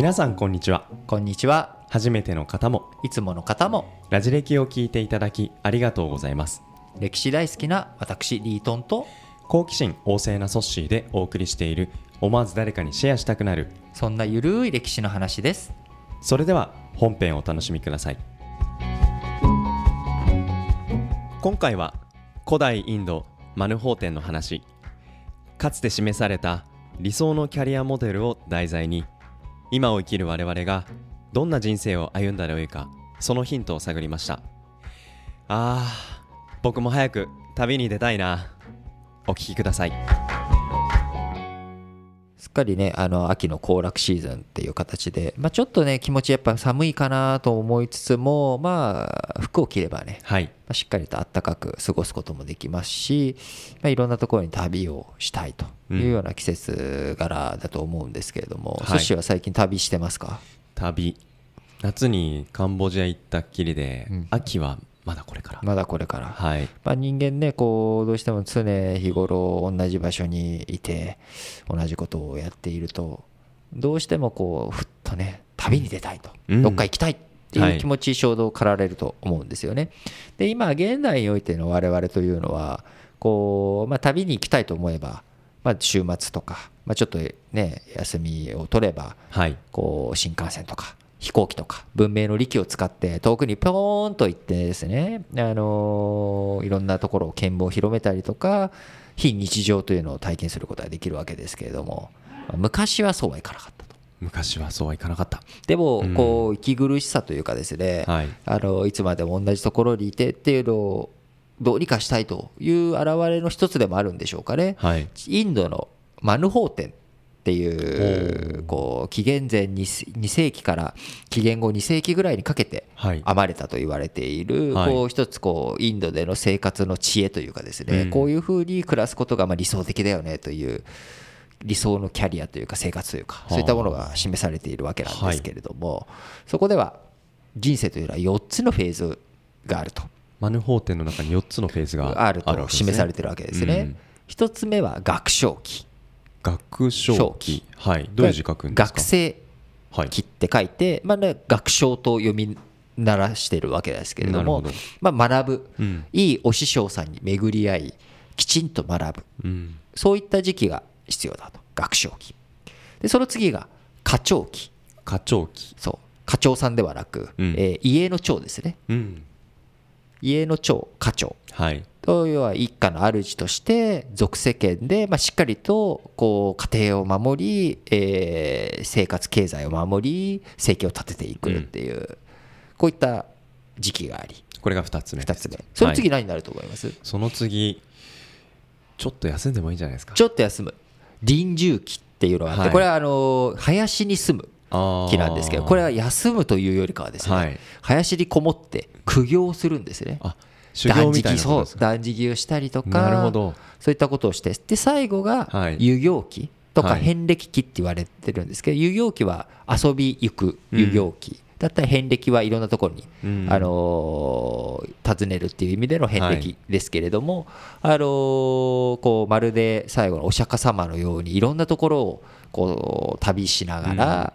皆さんこんにちはこんにちは。初めての方もいつもの方もラジ歴を聞いていただきありがとうございます歴史大好きな私リートンと好奇心旺盛なソッシーでお送りしている思わず誰かにシェアしたくなるそんなゆるい歴史の話です。それでは本編をお楽しみください今回は古代インドマヌホーテンの話かつて示された理想のキャリアモデルを題材に今を生きる我々がどんな人生を歩んだらよいかそのヒントを探りました。あー僕も早く旅に出たいな。お聴きください。っかりねあの秋の行楽シーズンっていう形で、まあ、ちょっとね気持ちやっぱ寒いかなと思いつつもまあ服を着ればね、はい。まあ、しっかりと暖かく過ごすこともできますし、まあ、いろんなところに旅をしたいというような季節柄だと思うんですけれども、はい。ソッシーは最近旅してますか？旅。夏にカンボジア行ったっきりで、うん。秋はまだこれから、まだこれから。はい。まあ、人間ねこうどうしても常日頃同じ場所にいて同じことをやっているとどうしてもこうふっとね旅に出たいと、うん。どっか行きたいってはい。いう気持ち衝動を駆られると思うんですよね。で今現代においての我々というのはこう、まあ、旅に行きたいと思えば、まあ、週末とか、まあ、ちょっとね休みを取ればはい。こう新幹線とか飛行機とか文明の利器を使って遠くにぴょーんと行ってですね、あのーいろんなところを見聞を広めたりとか非日常というのを体験することができるわけですけれどもまあ昔はそうはいかなかったと。昔はそうはいかなかった。でもうん。こう息苦しさというかですね、はい。あのいつまでも同じところにいてっていうのをどうにかしたいという現れの一つでもあるんでしょうかね。はい。インドのマヌホーテンっていおうーこう紀元前 2, 2世紀から紀元後2世紀ぐらいにかけてはい。編まれたと言われているはい。こう一つこうインドでの生活の知恵というかですねうん。こういうふうに暮らすことがまあ理想的だよねという理想のキャリアというか生活というかあ。そういったものが示されているわけなんですけれどもそこでは人生というのは4つのフェーズがあると。マヌホーテンの中に4つのフェーズがあると示されてるるわけですね。うん。一つ目は学章期学章期はい。どういう字書くんですか？学生はい期って書いて、まあね、学章と読み鳴らしてるわけですけれどもまあ、学ぶ、うん。いいお師匠さんに巡り合いきちんと学ぶ。うん。そういった時期が必要だと。学章期でその次が課長期課長期そう。課長さんではなく、うん。えー家の長ですね。うん。家の長課長。はい。と要は一家の主として俗世間で、まあ、しっかりとこう家庭を守り、えー生活経済を守り生計を立てていくっていう、こういった時期があり。これが2つ目。2つ目。その次はい何になると思います、その次ちょっと休んでもいいんじゃないですか？ちょっと休む。臨終期っていうのがあって、はい。これはあの林に住むあー期なんですけどこれは休むというよりかはですね、はい。林にこもって苦行をするんですね。あ修行みたいなこそう断食をしたりとかなるほど。そういったことをしてで最後がはい。遊行期とかはい。遍歴期って言われてるんですけど、遊行期は遊び行く遊行期、だったら遍歴はいろんなところに、うん。あのー訪ねるっていう意味での遍歴ですけれども、あのーこうまるで最後のお釈迦様のようにいろんなところをこう旅しながら、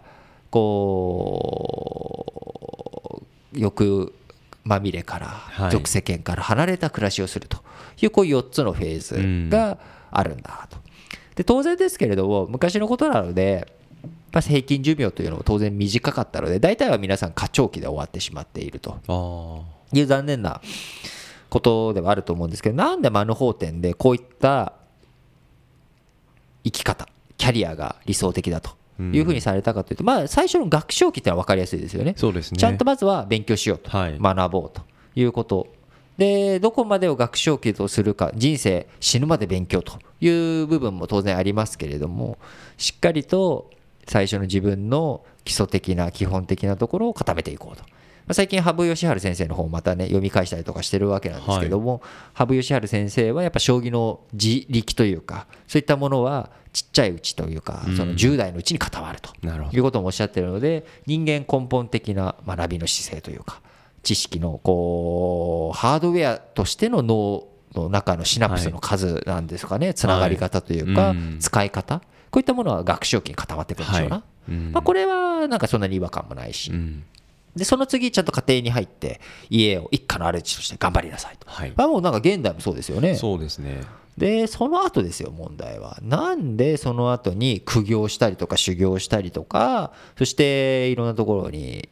こう欲まみれからはい。俗世間から離れた暮らしをするというこう4つのフェーズがあるんだと。で当然ですけれども昔のことなので、まあ、平均寿命というのも当然短かったので大体は皆さん過長期で終わってしまっていると。あいう残念なことではあると思うんですけどなんでマヌホーテンでこういった生き方キャリアが理想的だというふうにされたかというと、まあ、最初の学長期ってのは分かりやすいですよね。そうですねちゃんとまずは勉強しようと、はい学ぼうということでどこまでを学長期とするか人生死ぬまで勉強という部分も当然ありますけれどもしっかりと最初の自分の基礎的な基本的なところを固めていこうと。まあ最近羽生善治先生の本をまたね読み返したりとかしてるわけなんですけども、羽生善治先生はやっぱ将棋の自力というかそういったものはちっちゃいうちというか、その10代のうちに固まるということもおっしゃってるので人間根本的な学びの姿勢というか知識のこうハードウェアとしての脳の中のシナプスの数なんですかね、つながり方というか、使い方こういったものは学習期に固まってくるんでしょうな、まあ、これはなんかそんなに違和感もないし、うんでその次ちゃんと家庭に入って家を一家の主として頑張りなさいと、はい。まあ、もうなんか現代もそうですよね。そうですね。でその後ですよ問題は。なんでその後に苦行したりとか修行したりとかそしていろんなところに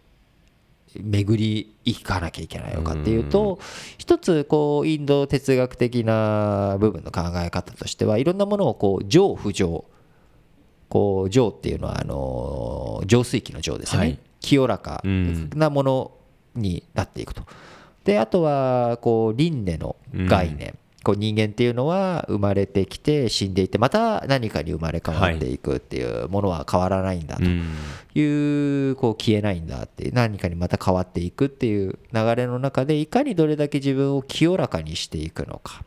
巡り行かなきゃいけないのかっていうと一つこうインド哲学的な部分の考え方としてはいろんなものをこう上不上こう上っていうのはあの浄水器の上ですね、はい。清らかうん。なものになっていくと。であとはこう輪廻の概念、こう人間っていうのは生まれてきて死んでいってまた何かに生まれ変わっていくっていうものは変わらないんだと。うん。いうこう消えないんだって何かにまた変わっていくっていう流れの中でいかにどれだけ自分を清らかにしていくのか。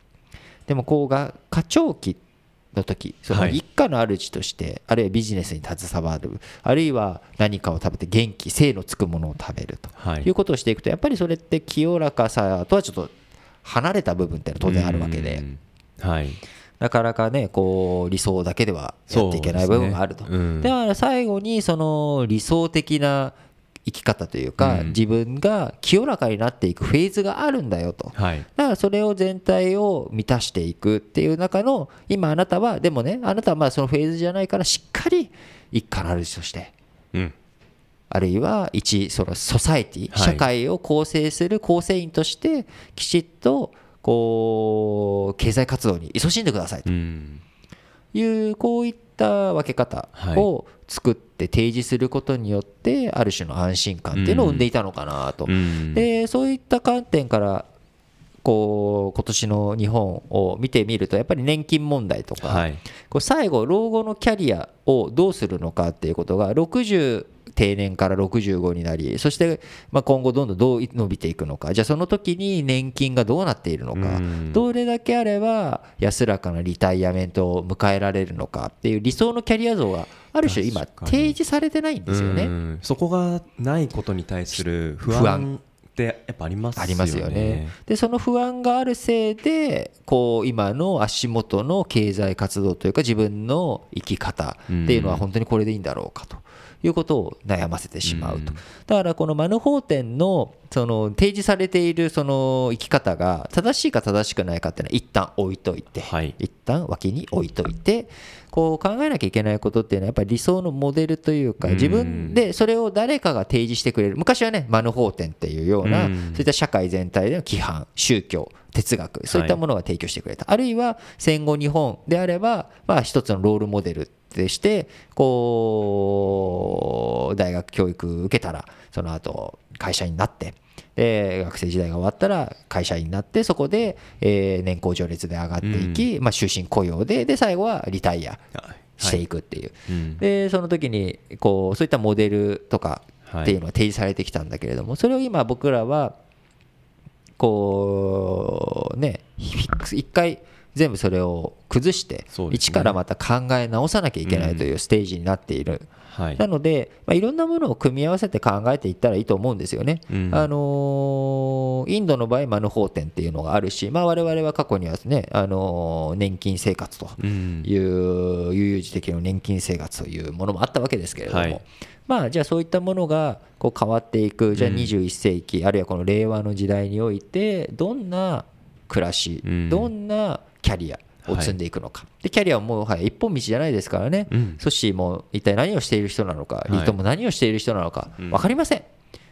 でもこうが過長期の時そのはい。一家の主として、あるいはビジネスに携わるあるいは何かを食べて元気精のつくものを食べるとはい。いうことをしていくとやっぱりそれって清らかさとはちょっと離れた部分っていうのは当然あるわけで。うん。はい。なかなかねこう理想だけではやっていけない部分があると。ねうん。だから最後にその理想的な生き方というか、うん。自分が清らかになっていくフェーズがあるんだよと。はい。だからそれを全体を満たしていくっていう中の今あなたはでもねあなたはまだそのフェーズじゃないからしっかり一家の主としてうん。あるいは一そのソサエティはい。社会を構成する構成員としてきちっとこう経済活動に勤しんでくださいと。うん。いうこういった分け方を作って提示することによってある種の安心感っていうのを生んでいたのかなと。うんでそういった観点からこう今年の日本を見てみるとやっぱり年金問題とか、はいこう最後老後のキャリアをどうするのかっていうことが60定年から65になりそしてまあ今後どんどんどう伸びていくのか。じゃあその時に年金がどうなっているのか。うん。どれだけあれば安らかなリタイアメントを迎えられるのか。っていう理想のキャリア像がある種今提示されてないんですよね。うん。そこがないことに対する不安ってやっぱありますよね。ありますよね。でその不安があるせいでこう今の足元の経済活動というか自分の生き方っていうのは本当にこれでいいんだろうかということを悩ませてしまうと。うん。だからこのマヌホーテンのその提示されているその生き方が正しいか正しくないかっていうのは一旦置いといて、はい。一旦脇に置いといてこう考えなきゃいけないことっていうのはやっぱり理想のモデルというかうん。自分でそれを誰かが提示してくれる。昔はねマヌホーテンっていうようなうん。そういった社会全体での規範宗教哲学そういったものが提供してくれた、あるいは戦後日本であればまあ一つのロールモデルとしてこう大学教育受けたらその後会社員になってで学生時代が終わったら会社員になってそこで、えー年功序列で上がっていき、まあ、終身雇用でで最後はリタイアはいしていくっていう、うん。でその時にこうそういったモデルとかはい。っていうのが提示されてきたんだけれども、それを今僕らはこうね一回全部それを崩して、一からまた考え直さなきゃいけないというステージになっている、はい。なので、まあ、いろんなものを組み合わせて考えていったらいいと思うんですよね。うん。あのーインドの場合マヌホーテンっていうのがあるし、まあ、我々は過去にはね、あのー年金生活とうん。いう悠々自適の年金生活というものもあったわけですけれども、はい。まあじゃあそういったものがこう変わっていくじゃあうん。21世紀、あるいはこの令和の時代においてどんな暮らし、うん。どんなキャリアを積んでいくのか、でキャリアはもうはい一本道じゃないですからね、うん。ソッシーも一体何をしている人なのか、い。リートも何をしている人なのかうん。分かりません。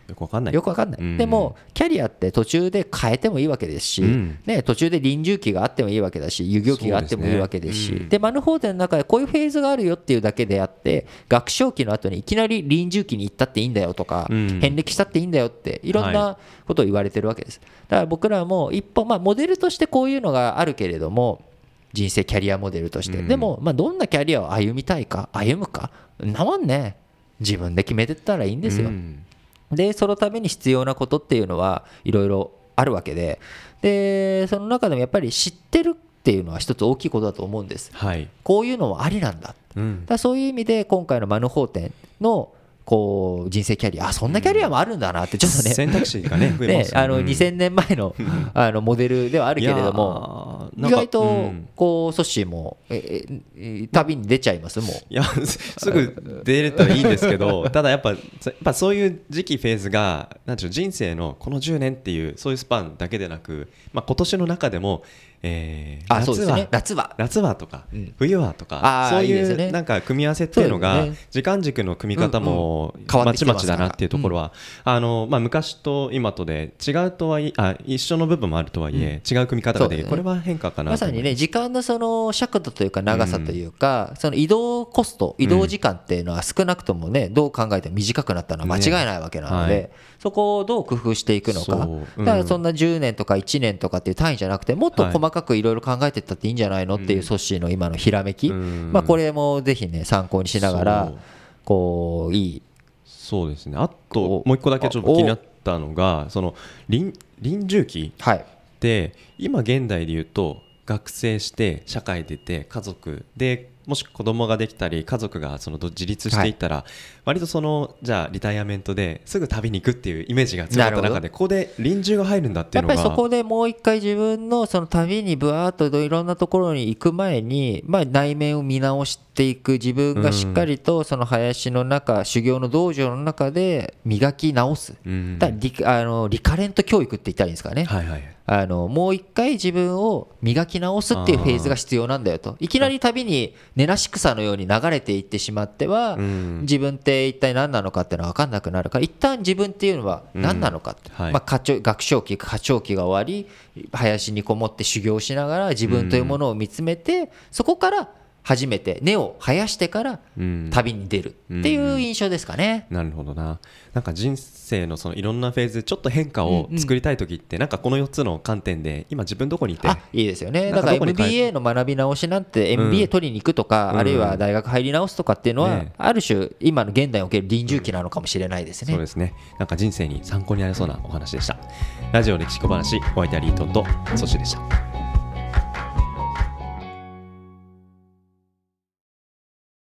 よくわかんない。よくわかんない、うん。でもキャリアって途中で変えてもいいわけですし、うん。ね、途中で臨終期があってもいいわけだし遊戯期があってもいいわけですし。ですね。うんでマヌホーテンの中でこういうフェーズがあるよっていうだけであって学生期の後にいきなり臨終期に行ったっていいんだよとか、うん。遍歴したっていいんだよっていろんなことを言われてるわけです。だから僕らも一歩、まあ、モデルとしてこういうのがあるけれども人生キャリアモデルとして、うん。でも、まあ、どんなキャリアを歩みたいか歩むかんなもんね。自分で決めてったらいいんですよ、うんでそのために必要なことっていうのはいろいろあるわけで。でその中でもやっぱり知ってるっていうのは一つ大きいことだと思うんです。はい。こういうのもありなんだ。うん。らそういう意味で今回のマヌホーテンのこう人生キャリア。あそんなキャリアもあるんだなってちょっとね。選択肢がね 増えますよね。あのうん。2000年前の あのモデルではあるけれども意外とうん。こうソッシーもえええ旅に出ちゃいますもう。いやす すぐ出れたらいいんですけどただやっぱやっぱそういう時期フェーズがなんていうの人生のこの10年っていうそういうスパンだけでなく、まあ、今年の中でも、えーあ夏はね。夏は。夏は。とか、うん。冬はとあかーそういいいね。うなんか組み合わせっていうのが時間軸の組み方もまちまちだなっていうところはあのまあ昔と今とで違うとはいえあ一緒の部分もあるとはいえ違う組み方がでね。これは変化かなまさにね時間のその尺度というか長さというか、その移動コスト移動時間っていうのは少なくともねどう考えても短くなったのは間違いないわけなので、ねはいそこをどう工夫していくのか。そう。うん。だからそんな10年とか1年とかっていう単位じゃなくてもっと細かくいろいろ考えていったっていいんじゃないのっていうソッシーの今のひらめき、うん。まあ、これもぜひね参考にしながらこういい。そうですね。あとおもう一個だけちょっと気になったのがその臨臨終期はい。って今現代で言うと学生して社会出て家族でもし子供ができたり家族がそのど自立していったら、割とそのじゃあリタイアメントですぐ旅に行くっていうイメージが強かった中でここで臨終が入るんだっていやっぱうのがりそこでもう一回自分のその旅にぶわーっといろんなところに行く前に、まあ、内面を見直していく自分がしっかりとその林の中修行の道場の中で磨き直す。うん。だリあのリカレント教育って言ったらいいんですかね、はいはいあのもう一回自分を磨き直すっていうフェーズが必要なんだよと。いきなり旅に根なし草のように流れていってしまっては、うん。自分って一体何なのかっていうのは分かんなくなるから一旦自分っていうのは何なのかって、うん。はい。まあ、学長期課長期が終わり林にこもって修行しながら自分というものを見つめて、そこから初めて根を生やしてからうん。旅に出るっていう印象ですかね。なるほどな。なんか人生のそのいろんなフェーズでちょっと変化を作りたい時ってなんかこの4つの観点で今自分どこにいて？あいいですよね。だから MBA の学び直しなんて MBA 取りに行くとか、うん。あるいは大学入り直すとかっていうのは、ねある種今の現代における臨終期なのかもしれないですね。そうですね。なんか人生に参考になりそうなお話でした。ラジオ歴史小話お相手はリートンとソシでした